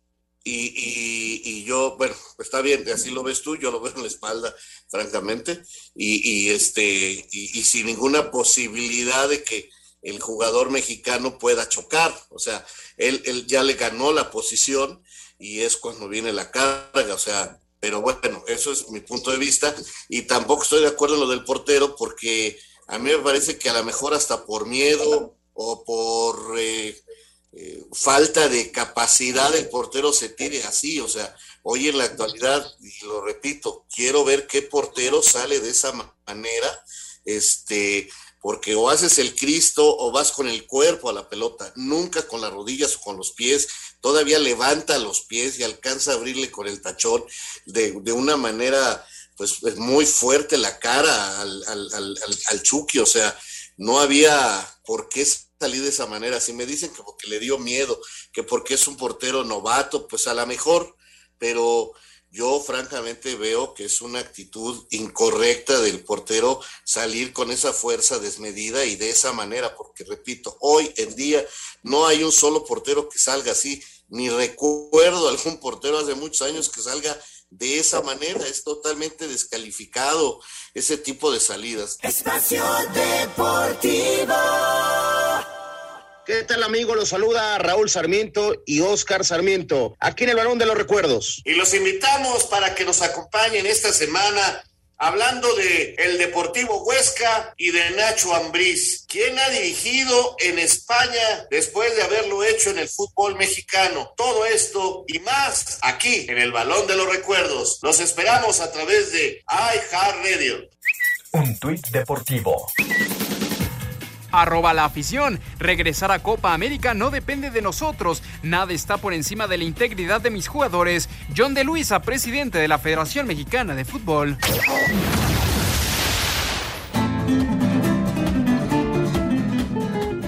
M: Y, y, yo, bueno, está bien, así lo ves tú, yo lo veo en la espalda, francamente, y, este, y, sin ninguna posibilidad de que el jugador mexicano pueda chocar, o sea, él, él ya le ganó la posición y es cuando viene la carga, o sea, pero bueno, eso es mi punto de vista, y tampoco estoy de acuerdo en lo del portero porque a mí me parece que a lo mejor hasta por miedo o por eh, falta de capacidad del portero se tire así. O sea, hoy en la actualidad, y lo repito, quiero ver qué portero sale de esa manera, este, porque o haces el Cristo o vas con el cuerpo a la pelota, nunca con las rodillas o con los pies, todavía levanta los pies y alcanza a abrirle con el tachón de, de una manera pues es muy fuerte la cara al, al, al, al, Chucky, o sea, no había por qué salir de esa manera. Si me dicen que porque le dio miedo, que porque es un portero novato, pues a lo mejor, pero yo francamente veo que es una actitud incorrecta del portero salir con esa fuerza desmedida y de esa manera, porque repito, hoy en día no hay un solo portero que salga así ni recuerdo algún portero hace muchos años que salga de esa manera. Es totalmente descalificado ese tipo de salidas.
N: Espacio Deportivo.
X: ¿Qué tal amigo? Los saluda Raúl Sarmiento y Oscar Sarmiento, aquí en el Balón de los Recuerdos.
M: Y los invitamos para que nos acompañen esta semana hablando de el Deportivo Huesca y de Nacho Ambriz, quien ha dirigido en España después de haberlo hecho en el fútbol mexicano. Todo esto y más aquí en el Balón de los Recuerdos. Los esperamos a través de iHeartRadio.
P: Un tuit deportivo
A: arroba la afición. Regresar a Copa América no depende de nosotros. Nada está por encima de la integridad de mis jugadores. John de Luisa, presidente de la Federación Mexicana de Fútbol.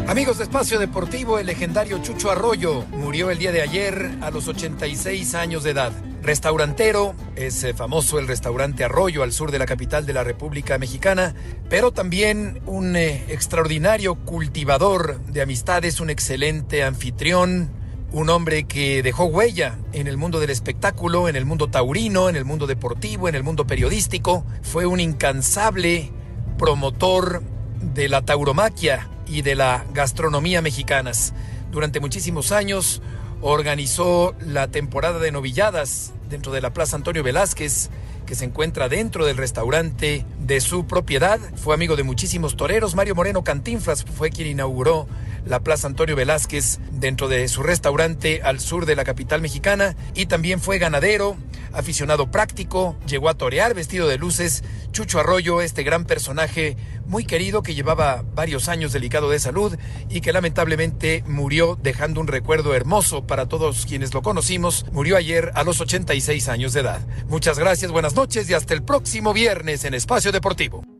Y: Amigos de Espacio Deportivo, el legendario Chucho Arroyo murió el día de ayer a los 86 años de edad. Restaurantero, es eh, famoso el restaurante Arroyo al sur de la capital de la República Mexicana, pero también un eh, extraordinario cultivador de amistades, un excelente anfitrión, un hombre que dejó huella en el mundo del espectáculo, en el mundo taurino, en el mundo deportivo, en el mundo periodístico. Fue un incansable promotor de la tauromaquia y de la gastronomía mexicanas. Durante muchísimos años organizó la temporada de novilladas dentro de la Plaza Antonio Velázquez, que se encuentra dentro del restaurante de su propiedad. Fue amigo de muchísimos toreros. Mario Moreno Cantinflas fue quien inauguró la Plaza Antonio Velázquez dentro de su restaurante al sur de la capital mexicana y también fue ganadero, aficionado práctico, llegó a torear vestido de luces. Chucho Arroyo, este gran personaje muy querido que llevaba varios años delicado de salud y que lamentablemente murió dejando un recuerdo hermoso para todos quienes lo conocimos. Murió ayer a los 86 años de edad. Muchas gracias, buenas noches y hasta el próximo viernes en Espacio Deportivo.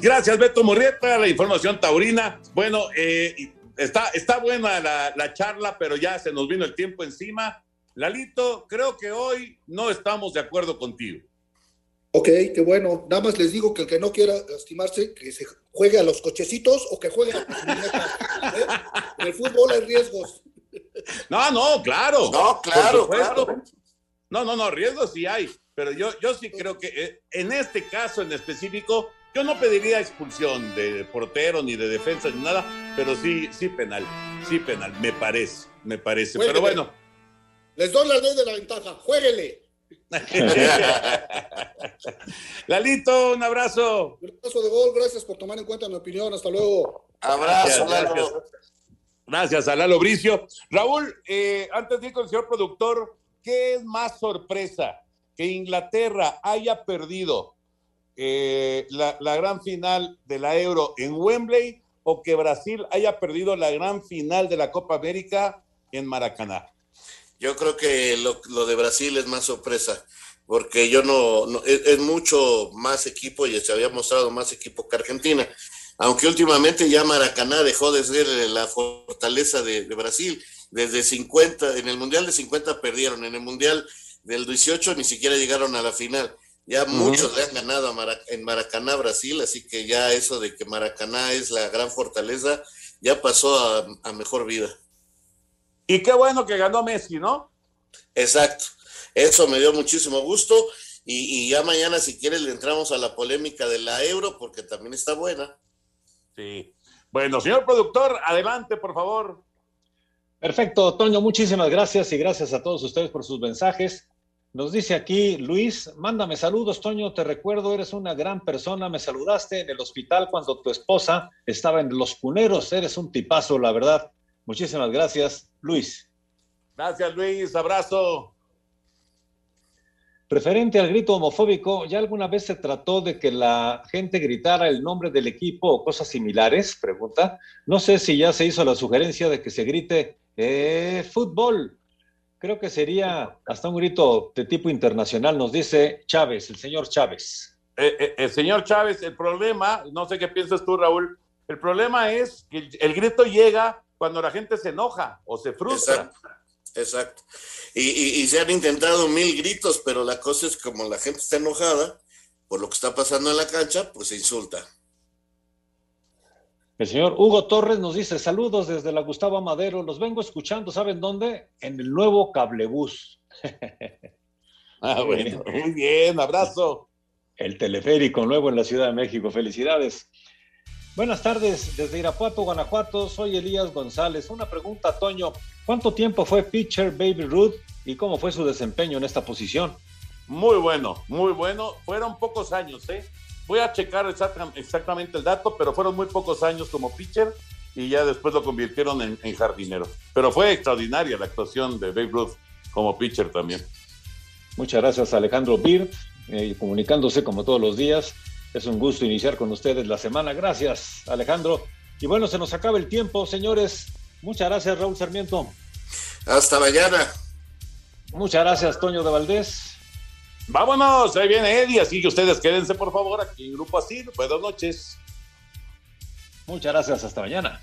L: Gracias, Beto Murrieta, la información taurina. Bueno, eh, está, está buena la, la charla, pero ya se nos vino el tiempo encima. Lalito, creo que hoy no estamos de acuerdo contigo.
W: Ok, qué bueno. Nada más les digo que el que no quiera lastimarse, que se juegue a los cochecitos o que juegue a las ¿eh? En el fútbol hay riesgos.
L: No, no, claro.
M: No, claro, claro.
L: No, no, no, riesgos sí hay. Pero yo, yo sí creo que eh, en este caso en específico, yo no pediría expulsión de portero ni de defensa ni nada, pero sí, sí penal. Sí penal, me parece, me parece. Pero bueno.
W: Les doy la ley de la ventaja, jueguele.
L: Lalito, un abrazo.
W: Un abrazo de gol, gracias por tomar en cuenta mi opinión. Hasta luego.
M: Abrazo,
L: gracias,
M: Lalo.
L: Gracias a Lalo Bricio. Raúl, eh, antes de ir con el señor productor, ¿qué es más sorpresa? Que Inglaterra haya perdido eh, la, la gran final de la Euro en Wembley o que Brasil haya perdido la gran final de la Copa América en Maracaná.
M: Yo creo que lo, lo de Brasil es más sorpresa, porque yo no, no- es, mucho más equipo y se había mostrado más equipo que Argentina. Aunque últimamente ya Maracaná dejó de ser la fortaleza de, de Brasil. Desde 50, en el Mundial de 50 perdieron, en el Mundial del 18 ni siquiera llegaron a la final. Ya muchos le han ganado en Maracaná, Brasil, así que ya eso de que Maracaná es la gran fortaleza ya pasó a, a mejor vida.
L: Y qué bueno que ganó Messi, ¿no?
M: Exacto. Eso me dio muchísimo gusto. Y, y ya mañana, si quieres, le entramos a la polémica de la euro, porque también está buena.
L: Sí. Bueno, señor productor, adelante, por favor.
T: Perfecto, Toño, muchísimas gracias y gracias a todos ustedes por sus mensajes. Nos dice aquí Luis, mándame saludos, Toño, te recuerdo, eres una gran persona, me saludaste en el hospital cuando tu esposa estaba en los cuneros, eres un tipazo, la verdad. Muchísimas gracias, Luis.
L: Gracias, Luis. Abrazo.
T: Referente al grito homofóbico, ¿ya alguna vez se trató de que la gente gritara el nombre del equipo o cosas similares? Pregunta. No sé si ya se hizo la sugerencia de que se grite eh, fútbol. Creo que sería hasta un grito de tipo internacional, nos dice Chávez, el señor Chávez.
L: Eh, eh, el señor Chávez, el problema, no sé qué piensas tú, Raúl, el problema es que el, el grito llega cuando la gente se enoja o se frustra.
M: Exacto. Exacto. Y, y- y se han intentado mil gritos, pero la cosa es como la gente está enojada por lo que está pasando en la cancha, pues se insulta.
T: El señor Hugo Torres nos dice saludos desde la Gustavo Madero. Los vengo escuchando, ¿saben dónde? En el nuevo cablebús.
L: ah, bueno, muy bien, abrazo.
T: El teleférico nuevo en la Ciudad de México. Felicidades. Buenas tardes, desde Irapuato, Guanajuato. Soy Elías González. Una pregunta, Toño. ¿Cuánto tiempo fue pitcher Baby Ruth y cómo fue su desempeño en esta posición?
L: Muy bueno, muy bueno. Fueron pocos años, ¿eh? Voy a checar exactamente el dato, pero fueron muy pocos años como pitcher y ya después lo convirtieron en, jardinero. Pero fue extraordinaria la actuación de Babe Ruth como pitcher también.
T: Muchas gracias Alejandro Bird, eh, comunicándose como todos los días. Es un gusto iniciar con ustedes la semana. Gracias Alejandro. Y bueno, se nos acaba el tiempo, señores. Muchas gracias Raúl Sarmiento.
M: Hasta mañana.
T: Muchas gracias Toño de Valdés.
L: Vámonos, ahí viene Eddie, así que ustedes quédense por favor aquí en Grupo Así. Buenas noches.
T: Muchas gracias, hasta mañana.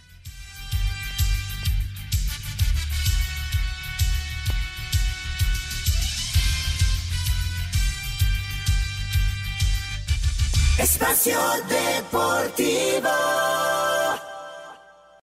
N: Espacio Deportivo.